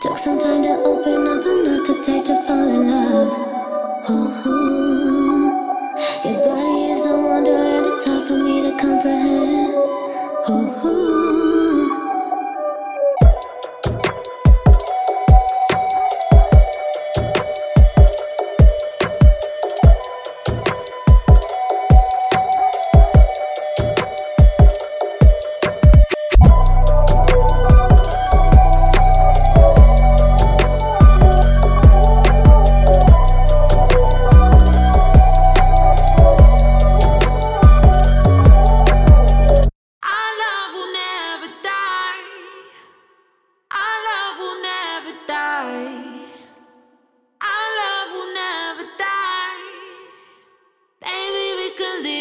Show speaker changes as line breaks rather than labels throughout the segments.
Took some time to open up, I'm not the type to fall in love. Oh,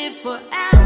live forever.